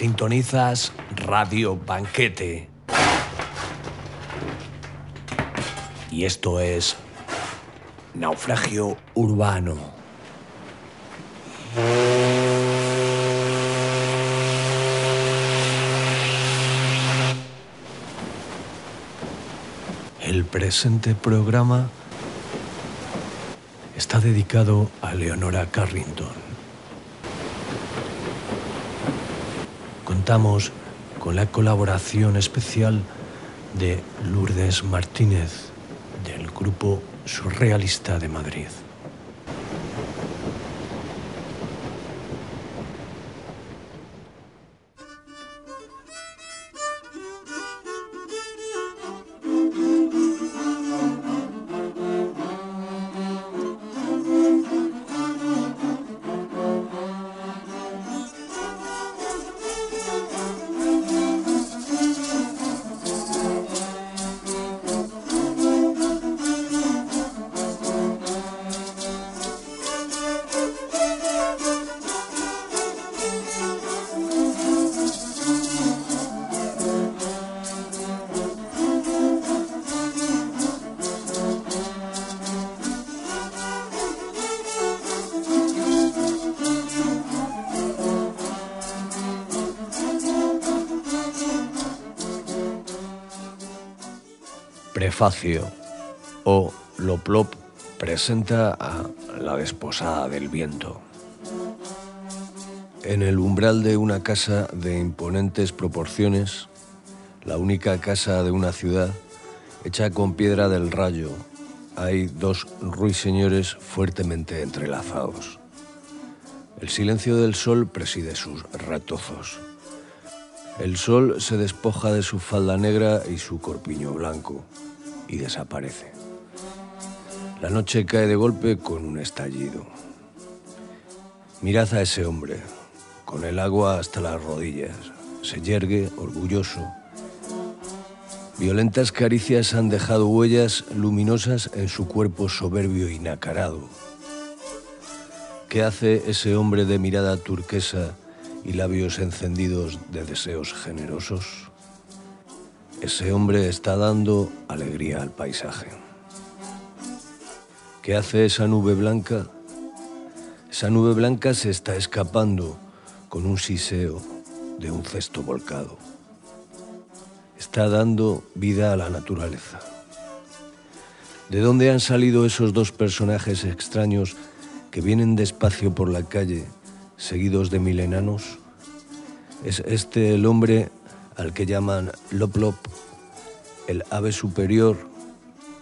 Sintonizas Radio Banquete. Y esto es Naufragio Urbano. El presente programa está dedicado a Leonora Carrington. Contamos con la colaboración especial de Lourdes Martínez del grupo Surrealista de Madrid. Prefacio o Loplop presenta a la desposada del viento. En el umbral de una casa de imponentes proporciones, la única casa de una ciudad, hecha con piedra del rayo, hay dos ruiseñores fuertemente entrelazados. El silencio del sol preside sus retozos. El sol se despoja de su falda negra y su corpiño blanco y desaparece. La noche cae de golpe con un estallido. Mirad a ese hombre, con el agua hasta las rodillas. Se yergue, orgulloso. Violentas caricias han dejado huellas luminosas en su cuerpo soberbio y nacarado. ¿Qué hace ese hombre de mirada turquesa y labios encendidos de deseos generosos? Ese hombre está dando alegría al paisaje. ¿Qué hace esa nube blanca? Esa nube blanca se está escapando con un siseo de un cesto volcado. Está dando vida a la naturaleza. ¿De dónde han salido esos dos personajes extraños que vienen despacio por la calle, seguidos de mil enanos? ¿Es este el hombre al que llaman Loplop, el ave superior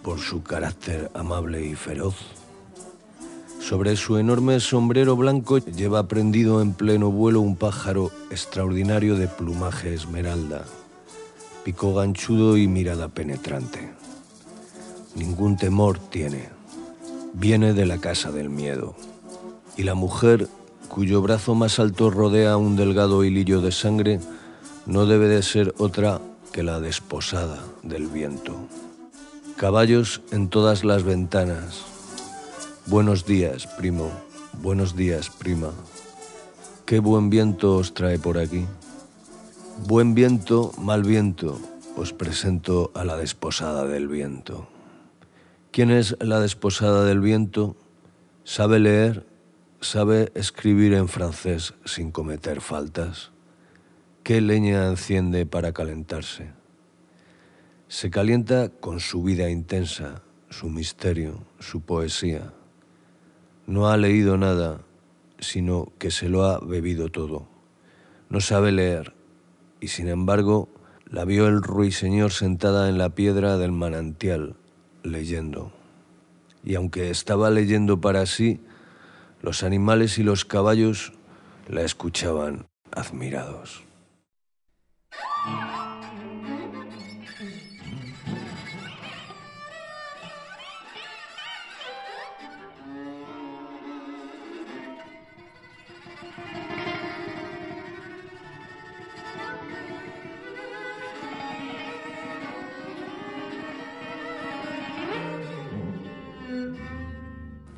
por su carácter amable y feroz? Sobre su enorme sombrero blanco lleva prendido en pleno vuelo un pájaro extraordinario de plumaje esmeralda, pico ganchudo y mirada penetrante. Ningún temor tiene. Viene de la casa del miedo. Y la mujer, cuyo brazo más alto rodea un delgado hilillo de sangre, no debe de ser otra que la desposada del viento. Caballos en todas las ventanas, Buenos días, primo. Buenos días, prima. Qué buen viento os trae por aquí. Buen viento, mal viento, os presento a la desposada del viento. ¿Quién es la desposada del viento? Sabe leer, sabe escribir en francés sin cometer faltas. ¿Qué leña enciende para calentarse? Se calienta con su vida intensa, su misterio, su poesía no ha leído nada, sino que se lo ha bebido todo. No sabe leer, y sin embargo la vio el ruiseñor sentada en la piedra del manantial, leyendo. Y aunque estaba leyendo para sí, los animales y los caballos la escuchaban admirados.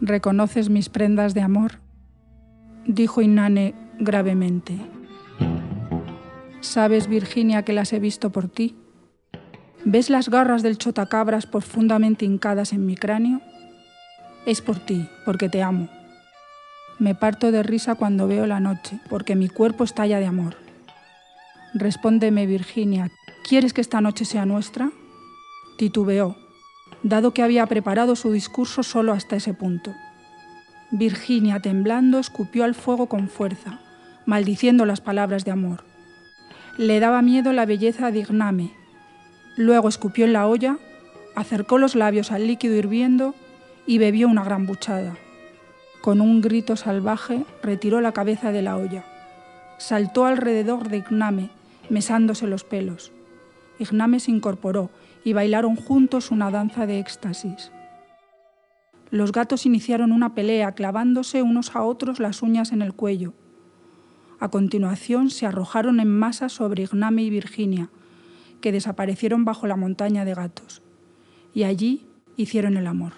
¿Reconoces mis prendas de amor? dijo Inane gravemente. Sabes, Virginia, que las he visto por ti. ¿Ves las garras del chotacabras profundamente hincadas en mi cráneo? Es por ti, porque te amo. Me parto de risa cuando veo la noche, porque mi cuerpo estalla de amor. Respóndeme, Virginia, ¿quieres que esta noche sea nuestra? Titubeó, dado que había preparado su discurso solo hasta ese punto. Virginia, temblando, escupió al fuego con fuerza, maldiciendo las palabras de amor. Le daba miedo la belleza de Igname. Luego escupió en la olla, acercó los labios al líquido hirviendo y bebió una gran buchada. Con un grito salvaje retiró la cabeza de la olla. Saltó alrededor de Igname, mesándose los pelos. Igname se incorporó y bailaron juntos una danza de éxtasis. Los gatos iniciaron una pelea clavándose unos a otros las uñas en el cuello. A continuación se arrojaron en masa sobre Igname y Virginia, que desaparecieron bajo la montaña de gatos, y allí hicieron el amor.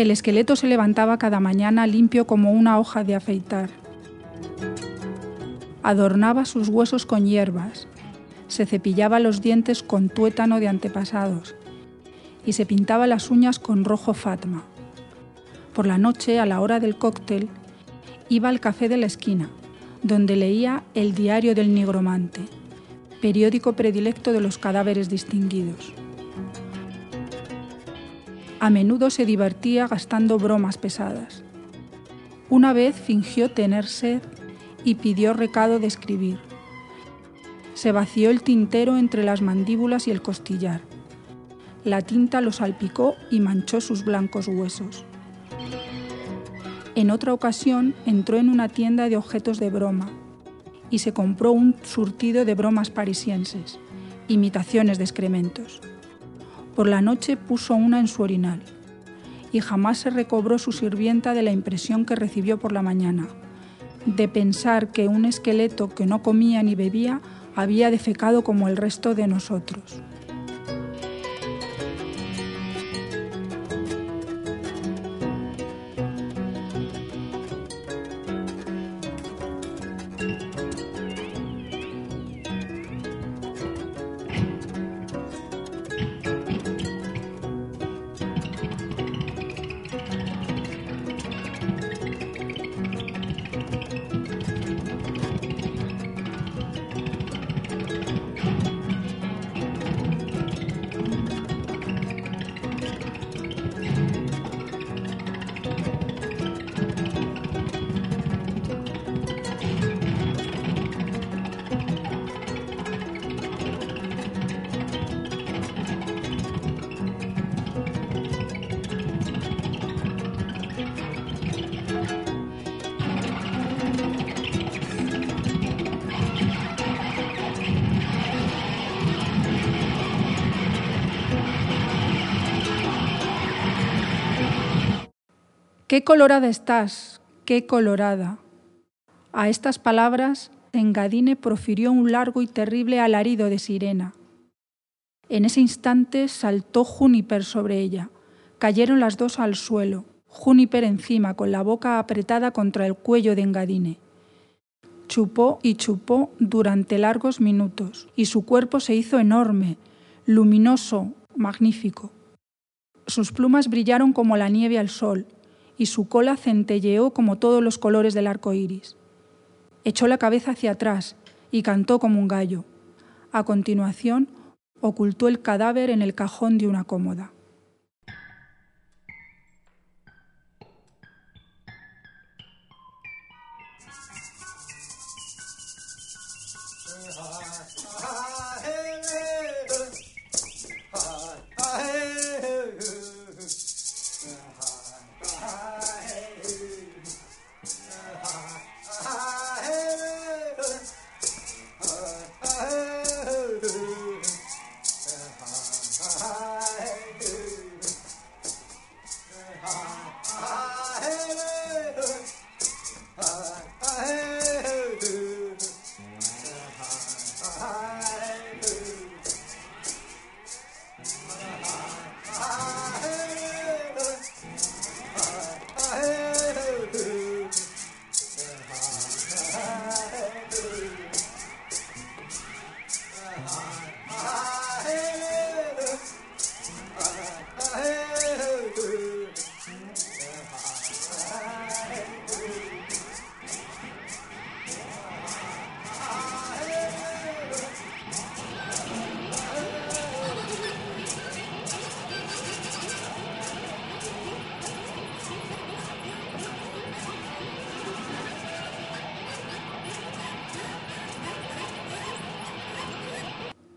El esqueleto se levantaba cada mañana limpio como una hoja de afeitar. Adornaba sus huesos con hierbas, se cepillaba los dientes con tuétano de antepasados y se pintaba las uñas con rojo fatma. Por la noche, a la hora del cóctel, iba al café de la esquina, donde leía El diario del nigromante, periódico predilecto de los cadáveres distinguidos. A menudo se divertía gastando bromas pesadas. Una vez fingió tener sed y pidió recado de escribir. Se vació el tintero entre las mandíbulas y el costillar. La tinta lo salpicó y manchó sus blancos huesos. En otra ocasión entró en una tienda de objetos de broma y se compró un surtido de bromas parisienses, imitaciones de excrementos. Por la noche puso una en su orinal y jamás se recobró su sirvienta de la impresión que recibió por la mañana, de pensar que un esqueleto que no comía ni bebía había defecado como el resto de nosotros. Qué colorada estás, qué colorada. A estas palabras, Engadine profirió un largo y terrible alarido de sirena. En ese instante saltó Juniper sobre ella. Cayeron las dos al suelo, Juniper encima, con la boca apretada contra el cuello de Engadine. Chupó y chupó durante largos minutos, y su cuerpo se hizo enorme, luminoso, magnífico. Sus plumas brillaron como la nieve al sol, y su cola centelleó como todos los colores del arco iris. Echó la cabeza hacia atrás y cantó como un gallo. A continuación, ocultó el cadáver en el cajón de una cómoda.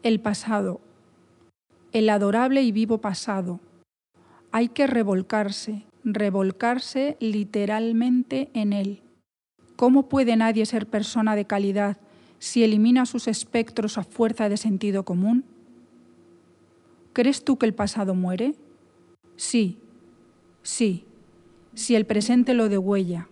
El pasado, el adorable y vivo pasado. Hay que revolcarse, revolcarse literalmente en él. ¿Cómo puede nadie ser persona de calidad si elimina sus espectros a fuerza de sentido común? ¿Crees tú que el pasado muere? Sí, sí, si el presente lo degüella.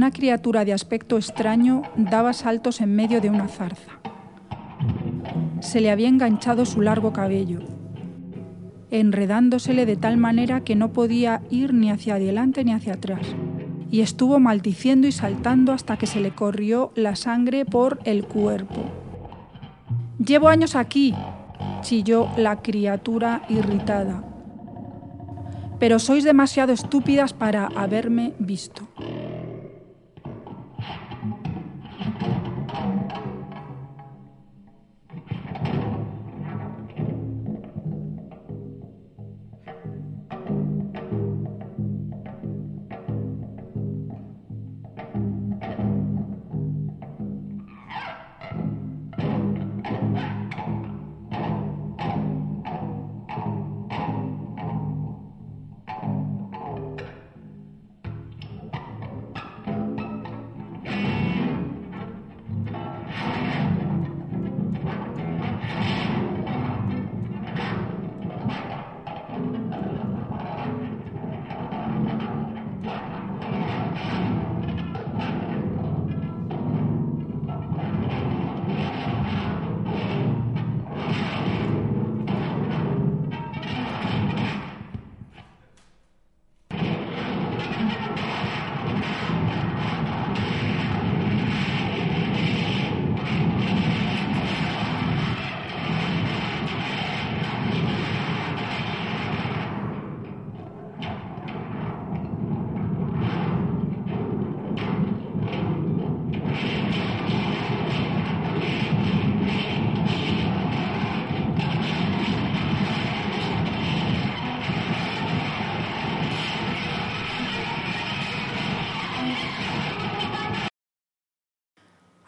Una criatura de aspecto extraño daba saltos en medio de una zarza. Se le había enganchado su largo cabello, enredándosele de tal manera que no podía ir ni hacia adelante ni hacia atrás, y estuvo maldiciendo y saltando hasta que se le corrió la sangre por el cuerpo. Llevo años aquí, chilló la criatura irritada, pero sois demasiado estúpidas para haberme visto.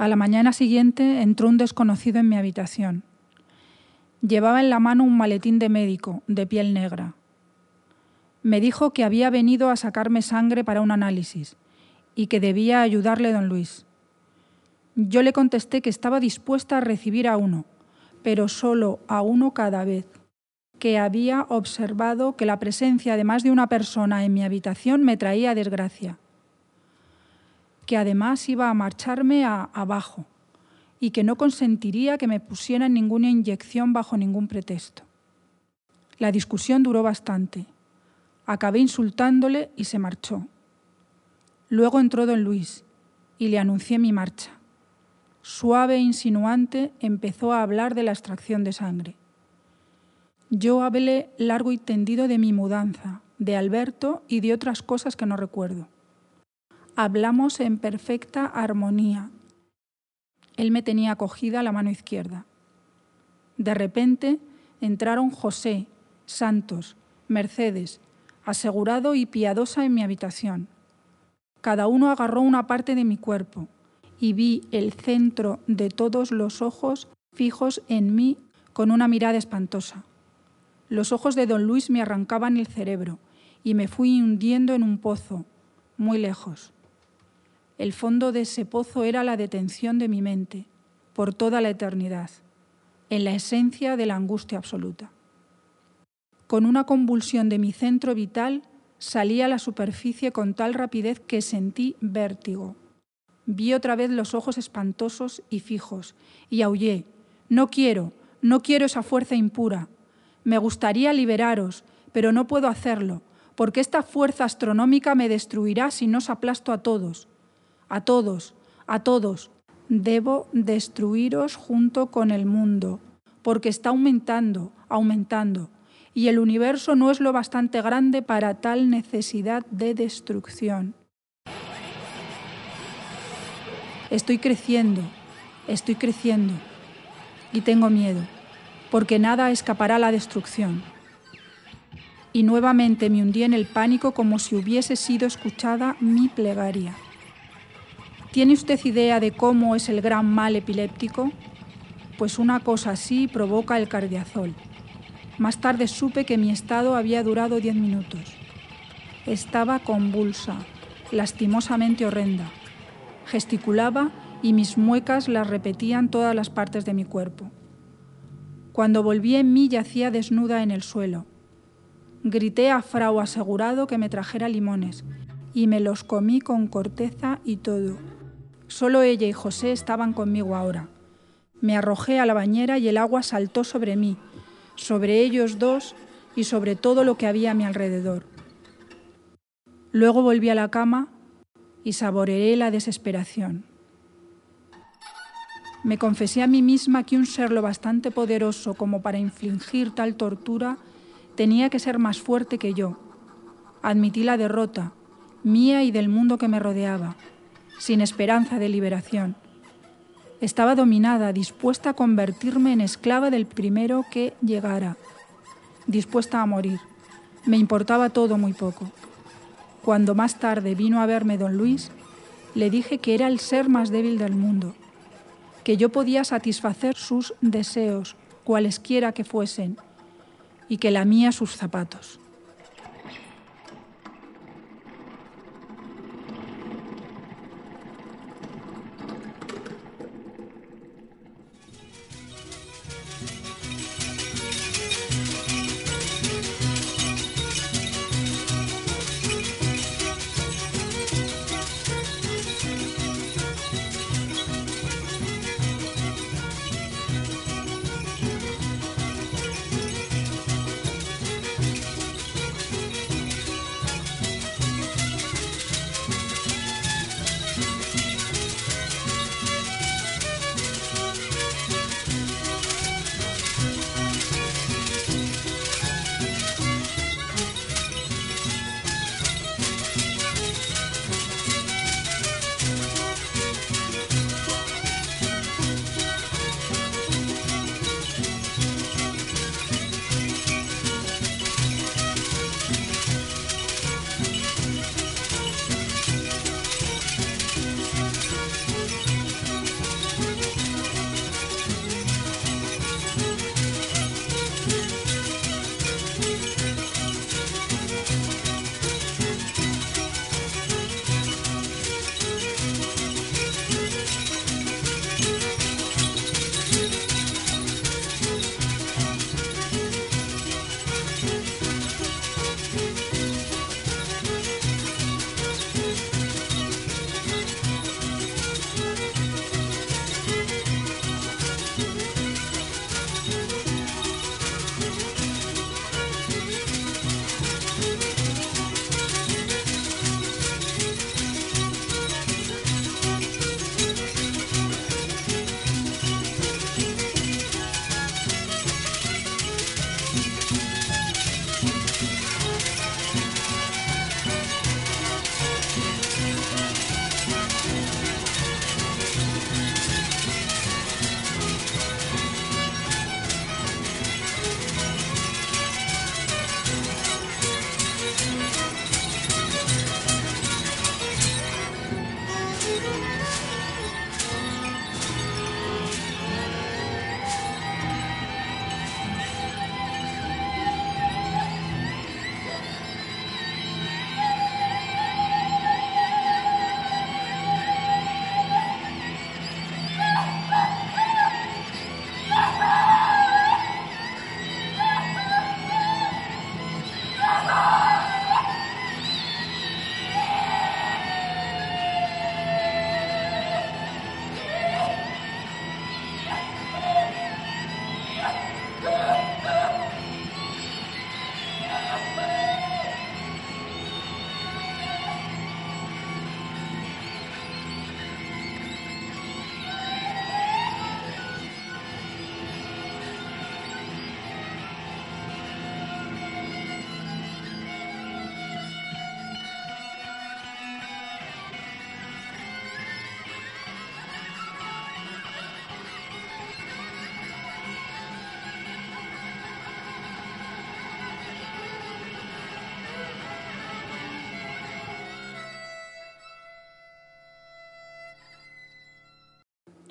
A la mañana siguiente entró un desconocido en mi habitación. Llevaba en la mano un maletín de médico, de piel negra. Me dijo que había venido a sacarme sangre para un análisis y que debía ayudarle don Luis. Yo le contesté que estaba dispuesta a recibir a uno, pero solo a uno cada vez, que había observado que la presencia de más de una persona en mi habitación me traía desgracia, que además iba a marcharme a abajo y que no consentiría que me pusieran ninguna inyección bajo ningún pretexto. La discusión duró bastante. Acabé insultándole y se marchó. Luego entró don Luis y le anuncié mi marcha. Suave e insinuante empezó a hablar de la extracción de sangre. Yo hablé largo y tendido de mi mudanza, de Alberto y de otras cosas que no recuerdo. Hablamos en perfecta armonía. Él me tenía cogida la mano izquierda. De repente entraron José, Santos, Mercedes, asegurado y piadosa en mi habitación. Cada uno agarró una parte de mi cuerpo y vi el centro de todos los ojos fijos en mí con una mirada espantosa. Los ojos de don Luis me arrancaban el cerebro y me fui hundiendo en un pozo, muy lejos. El fondo de ese pozo era la detención de mi mente, por toda la eternidad, en la esencia de la angustia absoluta. Con una convulsión de mi centro vital, Salí a la superficie con tal rapidez que sentí vértigo. Vi otra vez los ojos espantosos y fijos, y aullé. No quiero, no quiero esa fuerza impura. Me gustaría liberaros, pero no puedo hacerlo, porque esta fuerza astronómica me destruirá si no os aplasto a todos. A todos, a todos. Debo destruiros junto con el mundo, porque está aumentando, aumentando y el universo no es lo bastante grande para tal necesidad de destrucción. Estoy creciendo, estoy creciendo y tengo miedo, porque nada escapará a la destrucción. Y nuevamente me hundí en el pánico como si hubiese sido escuchada mi plegaria. ¿Tiene usted idea de cómo es el gran mal epiléptico? Pues una cosa así provoca el cardiazol. Más tarde supe que mi estado había durado diez minutos. Estaba convulsa, lastimosamente horrenda. Gesticulaba y mis muecas las repetían todas las partes de mi cuerpo. Cuando volví en mí yacía desnuda en el suelo. Grité a Frau asegurado que me trajera limones y me los comí con corteza y todo. Solo ella y José estaban conmigo ahora. Me arrojé a la bañera y el agua saltó sobre mí sobre ellos dos y sobre todo lo que había a mi alrededor. Luego volví a la cama y saboreé la desesperación. Me confesé a mí misma que un ser lo bastante poderoso como para infligir tal tortura tenía que ser más fuerte que yo. Admití la derrota, mía y del mundo que me rodeaba, sin esperanza de liberación. Estaba dominada, dispuesta a convertirme en esclava del primero que llegara, dispuesta a morir. Me importaba todo muy poco. Cuando más tarde vino a verme don Luis, le dije que era el ser más débil del mundo, que yo podía satisfacer sus deseos, cualesquiera que fuesen, y que lamía sus zapatos.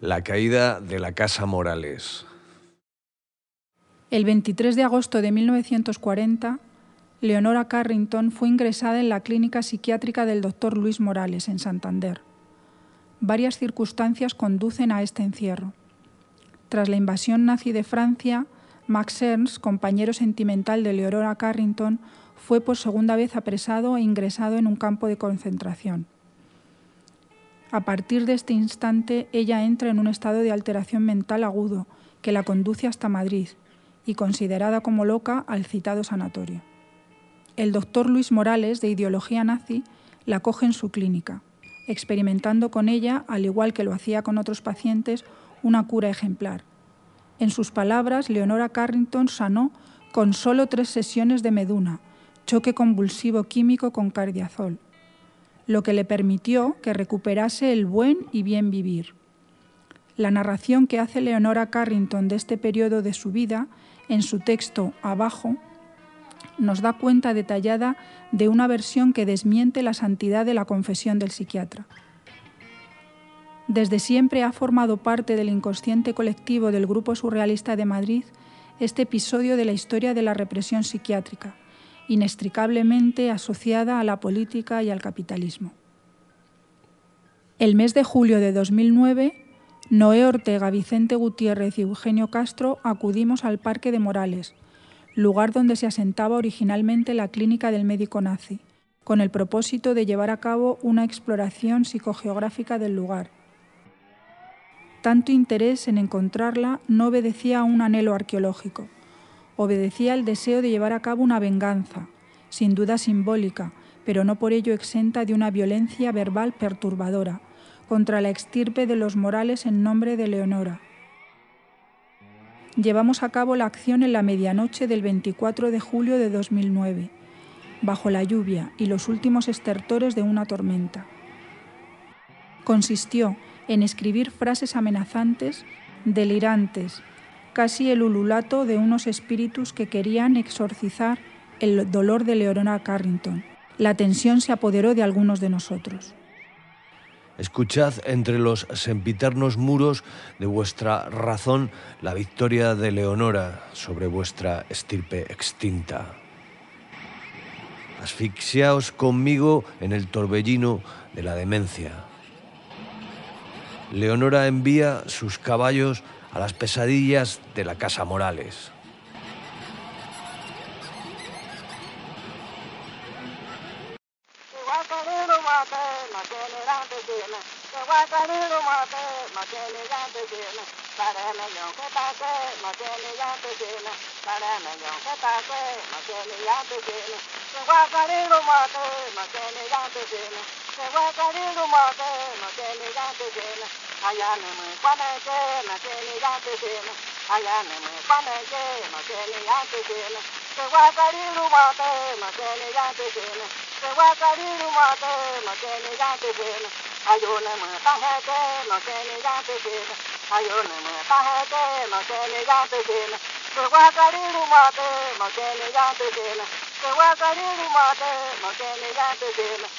La caída de la Casa Morales. El 23 de agosto de 1940, Leonora Carrington fue ingresada en la clínica psiquiátrica del doctor Luis Morales, en Santander. Varias circunstancias conducen a este encierro. Tras la invasión nazi de Francia, Max Ernst, compañero sentimental de Leonora Carrington, fue por segunda vez apresado e ingresado en un campo de concentración. A partir de este instante, ella entra en un estado de alteración mental agudo que la conduce hasta Madrid y, considerada como loca, al citado sanatorio. El doctor Luis Morales, de ideología nazi, la coge en su clínica, experimentando con ella, al igual que lo hacía con otros pacientes, una cura ejemplar. En sus palabras, Leonora Carrington sanó con solo tres sesiones de meduna, choque convulsivo químico con cardiazol lo que le permitió que recuperase el buen y bien vivir. La narración que hace Leonora Carrington de este periodo de su vida, en su texto Abajo, nos da cuenta detallada de una versión que desmiente la santidad de la confesión del psiquiatra. Desde siempre ha formado parte del inconsciente colectivo del Grupo Surrealista de Madrid este episodio de la historia de la represión psiquiátrica, inextricablemente asociada a la política y al capitalismo. El mes de julio de 2009, Noé Ortega, Vicente Gutiérrez y Eugenio Castro acudimos al Parque de Morales, lugar donde se asentaba originalmente la clínica del médico nazi, con el propósito de llevar a cabo una exploración psicogeográfica del lugar. Tanto interés en encontrarla no obedecía a un anhelo arqueológico, obedecía al deseo de llevar a cabo una venganza, sin duda simbólica, pero no por ello exenta de una violencia verbal perturbadora, contra la extirpe de los Morales en nombre de Leonora. Llevamos a cabo la acción en la medianoche del 24 de julio de 2009, bajo la lluvia y los últimos estertores de una tormenta. Consistió en escribir frases amenazantes, delirantes, casi el ululato de unos espíritus que querían exorcizar el dolor de Leonora Carrington. La tensión se apoderó de algunos de nosotros. Escuchad entre los sempiternos muros de vuestra razón la victoria de Leonora sobre vuestra estirpe extinta. Asfixiaos conmigo en el torbellino de la demencia. Leonora envía sus caballos a las pesadillas de la Casa Morales. Ayane me kwane ke na ke ni ya te ke na ayane me kwane ke na ke ni ya te ke na ke wa kari ru ma te na ke ni ya te ke na ke wa kari ru ma te na ke ni ya te ke na ayone me ta he ke na ke ni ya te ke na ayone me ta he ke na ke ni ya te ke na ke wa kari ru ma te na ke ni ya te ke na ke wa kari ru ma te na ke ni ya te ke na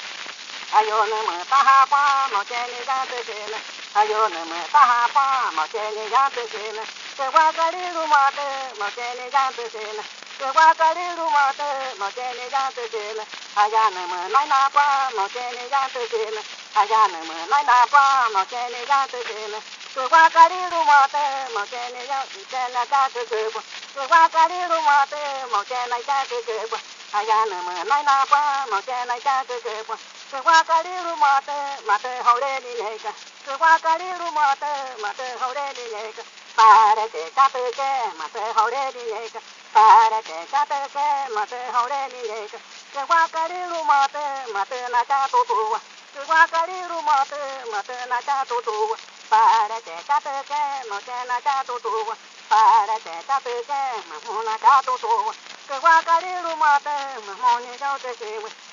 ayone me ta ha pa na ke ni ya te ke na 还有那么大巴，毛钱你养得起呢？桂花隔里路马的，毛钱你养得起呢？桂花隔里路马的，毛钱你养得起呢？还有那么赖南瓜，毛钱你养得起呢？还有那么赖南瓜，毛钱你养得起呢？桂花隔里路马的，毛钱你养？你家家缺缺不？桂花隔里路马的，毛钱你家家缺缺？还有那么赖南瓜，毛钱你家家缺缺？くわかりるまてまてほれにねえかくわかりるまてまてほれにねえかパレてたてけまてほれにねえかパレてたてけまてほれにねえかくわかりるまてまてなかととはくわかりるまてまてなかととはパレてたてけまてなかととはパレてたてけまもなかととはくわかりるまてまもにがおてしは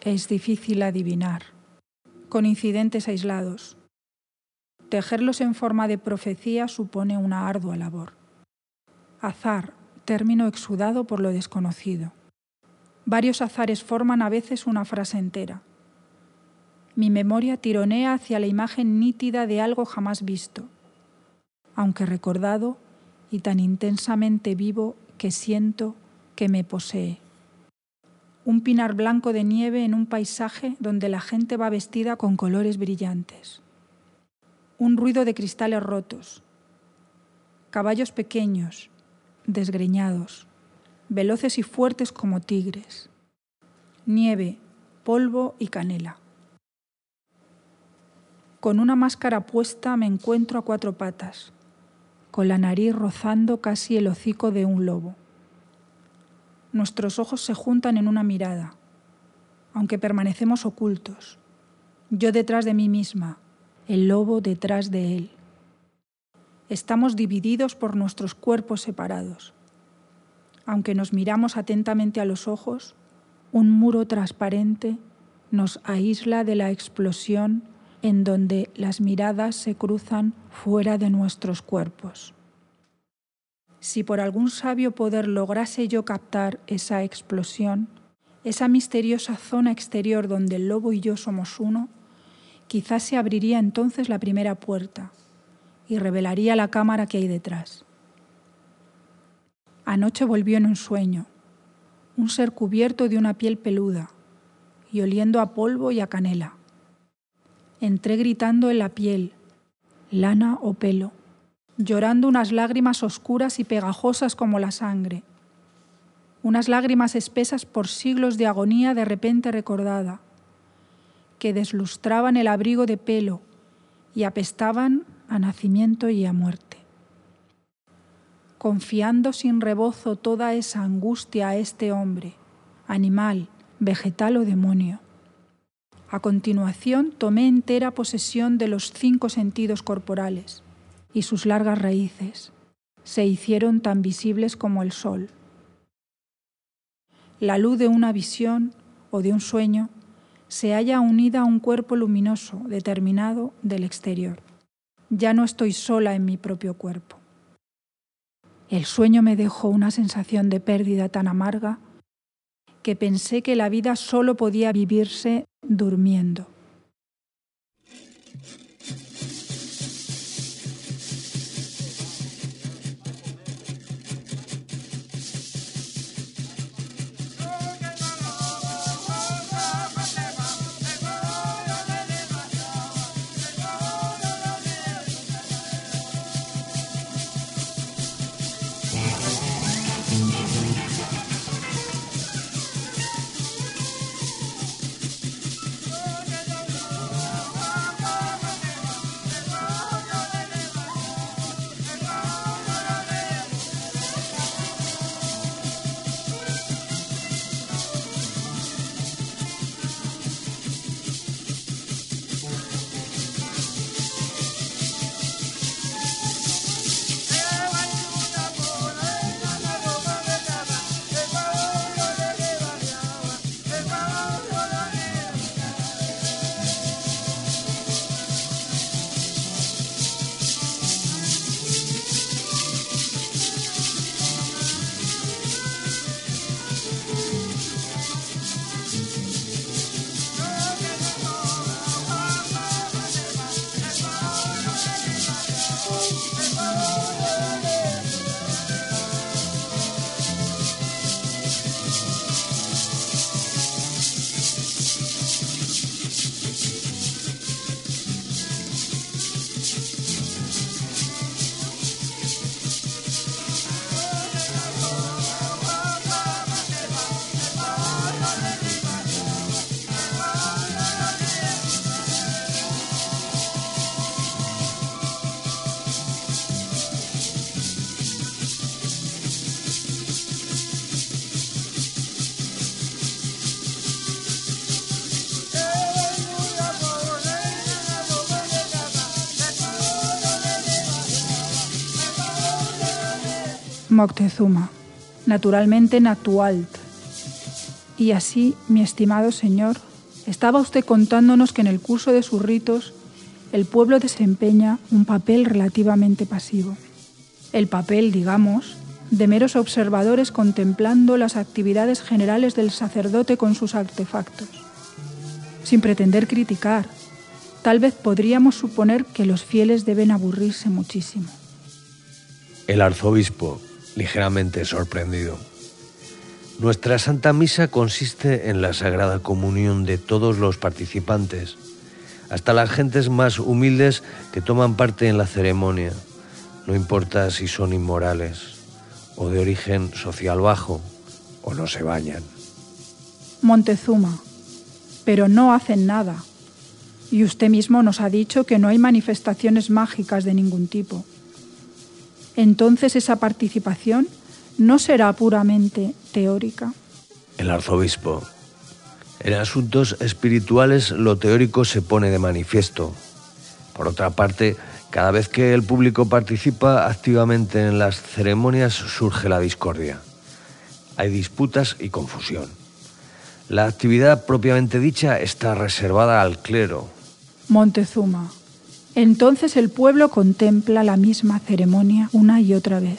Es difícil adivinar, con incidentes aislados. Tejerlos en forma de profecía supone una ardua labor. Azar, término exudado por lo desconocido. Varios azares forman a veces una frase entera. Mi memoria tironea hacia la imagen nítida de algo jamás visto, aunque recordado y tan intensamente vivo que siento que me posee. Un pinar blanco de nieve en un paisaje donde la gente va vestida con colores brillantes. Un ruido de cristales rotos. Caballos pequeños, desgreñados, veloces y fuertes como tigres. Nieve, polvo y canela. Con una máscara puesta me encuentro a cuatro patas, con la nariz rozando casi el hocico de un lobo. Nuestros ojos se juntan en una mirada, aunque permanecemos ocultos. Yo detrás de mí misma, el lobo detrás de él. Estamos divididos por nuestros cuerpos separados. Aunque nos miramos atentamente a los ojos, un muro transparente nos aísla de la explosión en donde las miradas se cruzan fuera de nuestros cuerpos. Si por algún sabio poder lograse yo captar esa explosión, esa misteriosa zona exterior donde el lobo y yo somos uno, quizás se abriría entonces la primera puerta y revelaría la cámara que hay detrás. Anoche volvió en un sueño, un ser cubierto de una piel peluda y oliendo a polvo y a canela. Entré gritando en la piel, lana o pelo, llorando unas lágrimas oscuras y pegajosas como la sangre, unas lágrimas espesas por siglos de agonía de repente recordada, que deslustraban el abrigo de pelo y apestaban a nacimiento y a muerte. Confiando sin rebozo toda esa angustia a este hombre, animal, vegetal o demonio. A continuación tomé entera posesión de los cinco sentidos corporales y sus largas raíces se hicieron tan visibles como el sol. La luz de una visión o de un sueño se halla unida a un cuerpo luminoso determinado del exterior. Ya no estoy sola en mi propio cuerpo. El sueño me dejó una sensación de pérdida tan amarga que pensé que la vida solo podía vivirse durmiendo. Moctezuma, naturalmente Natualt. Y así, mi estimado señor, estaba usted contándonos que en el curso de sus ritos el pueblo desempeña un papel relativamente pasivo. El papel, digamos, de meros observadores contemplando las actividades generales del sacerdote con sus artefactos. Sin pretender criticar, tal vez podríamos suponer que los fieles deben aburrirse muchísimo. El arzobispo, ligeramente sorprendido. Nuestra Santa Misa consiste en la Sagrada Comunión de todos los participantes, hasta las gentes más humildes que toman parte en la ceremonia, no importa si son inmorales o de origen social bajo o no se bañan. Montezuma, pero no hacen nada. Y usted mismo nos ha dicho que no hay manifestaciones mágicas de ningún tipo. Entonces esa participación no será puramente teórica. El arzobispo. En asuntos espirituales lo teórico se pone de manifiesto. Por otra parte, cada vez que el público participa activamente en las ceremonias surge la discordia. Hay disputas y confusión. La actividad propiamente dicha está reservada al clero. Montezuma. Entonces el pueblo contempla la misma ceremonia una y otra vez,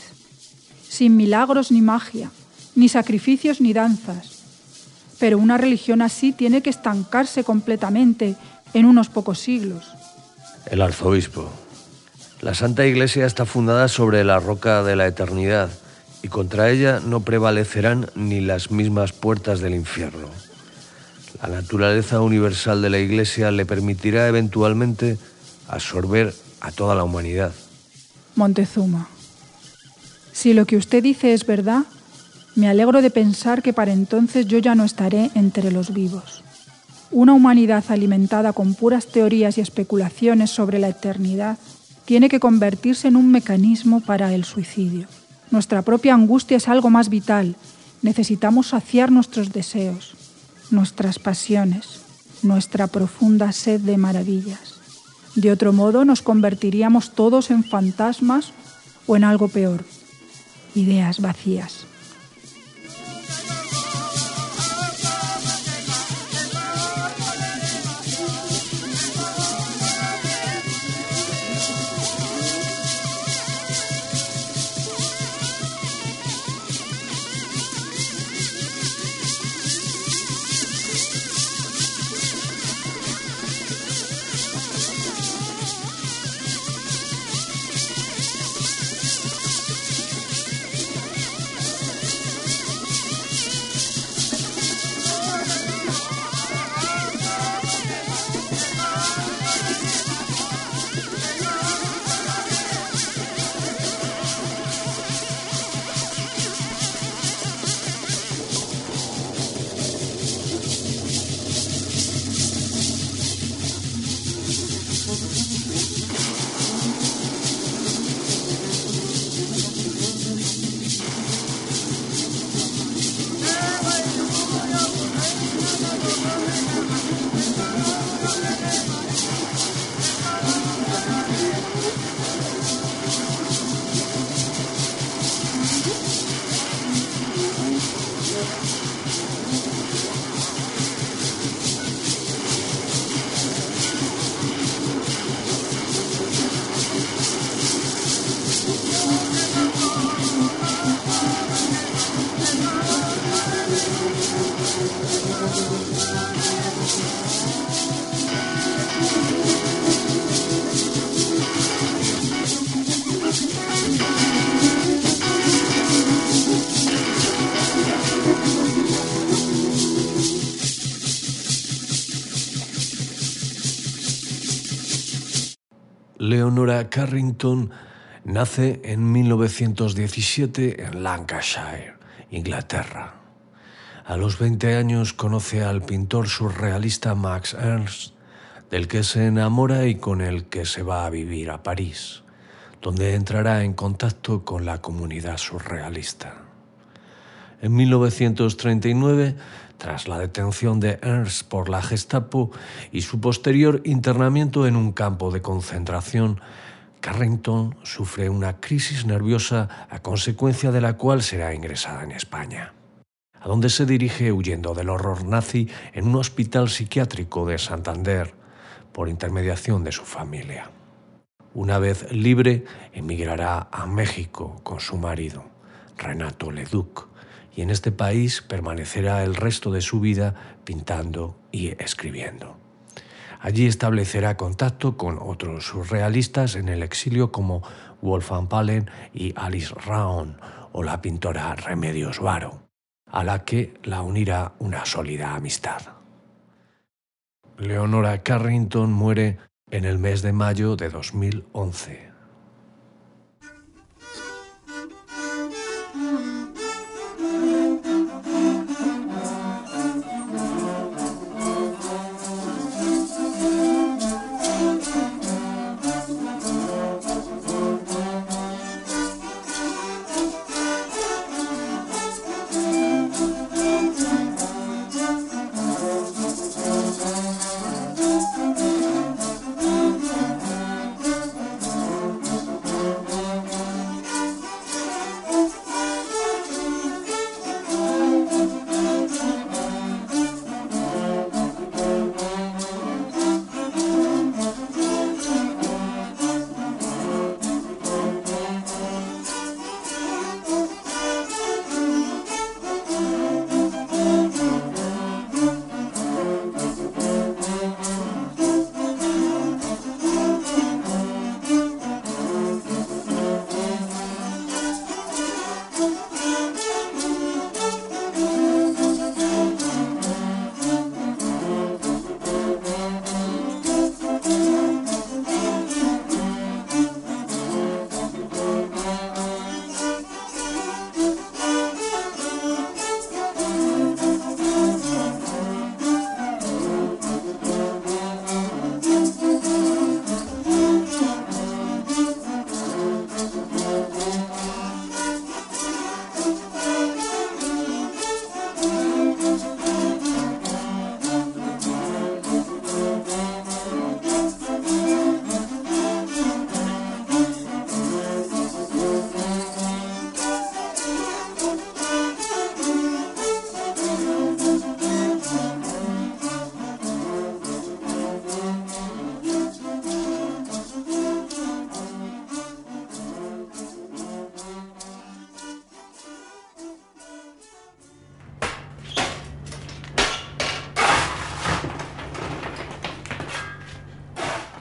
sin milagros ni magia, ni sacrificios ni danzas. Pero una religión así tiene que estancarse completamente en unos pocos siglos. El arzobispo. La Santa Iglesia está fundada sobre la roca de la eternidad y contra ella no prevalecerán ni las mismas puertas del infierno. La naturaleza universal de la Iglesia le permitirá eventualmente absorber a toda la humanidad. Montezuma. Si lo que usted dice es verdad, me alegro de pensar que para entonces yo ya no estaré entre los vivos. Una humanidad alimentada con puras teorías y especulaciones sobre la eternidad tiene que convertirse en un mecanismo para el suicidio. Nuestra propia angustia es algo más vital. Necesitamos saciar nuestros deseos, nuestras pasiones, nuestra profunda sed de maravillas. De otro modo nos convertiríamos todos en fantasmas o en algo peor, ideas vacías. Leonora Carrington nace en 1917 en Lancashire, Inglaterra. A los 20 años conoce al pintor surrealista Max Ernst, del que se enamora y con el que se va a vivir a París, donde entrará en contacto con la comunidad surrealista. En 1939 tras la detención de Ernst por la Gestapo y su posterior internamiento en un campo de concentración, Carrington sufre una crisis nerviosa a consecuencia de la cual será ingresada en España, a donde se dirige huyendo del horror nazi en un hospital psiquiátrico de Santander por intermediación de su familia. Una vez libre, emigrará a México con su marido, Renato Leduc, y en este país permanecerá el resto de su vida pintando y escribiendo. Allí establecerá contacto con otros surrealistas en el exilio como Wolfgang Palen y Alice Raon o la pintora Remedios Varo, a la que la unirá una sólida amistad. Leonora Carrington muere en el mes de mayo de 2011.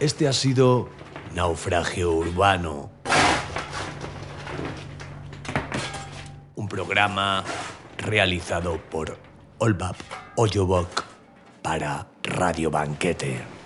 Este ha sido Naufragio Urbano. Un programa realizado por Olbap Oyobok para Radio Banquete.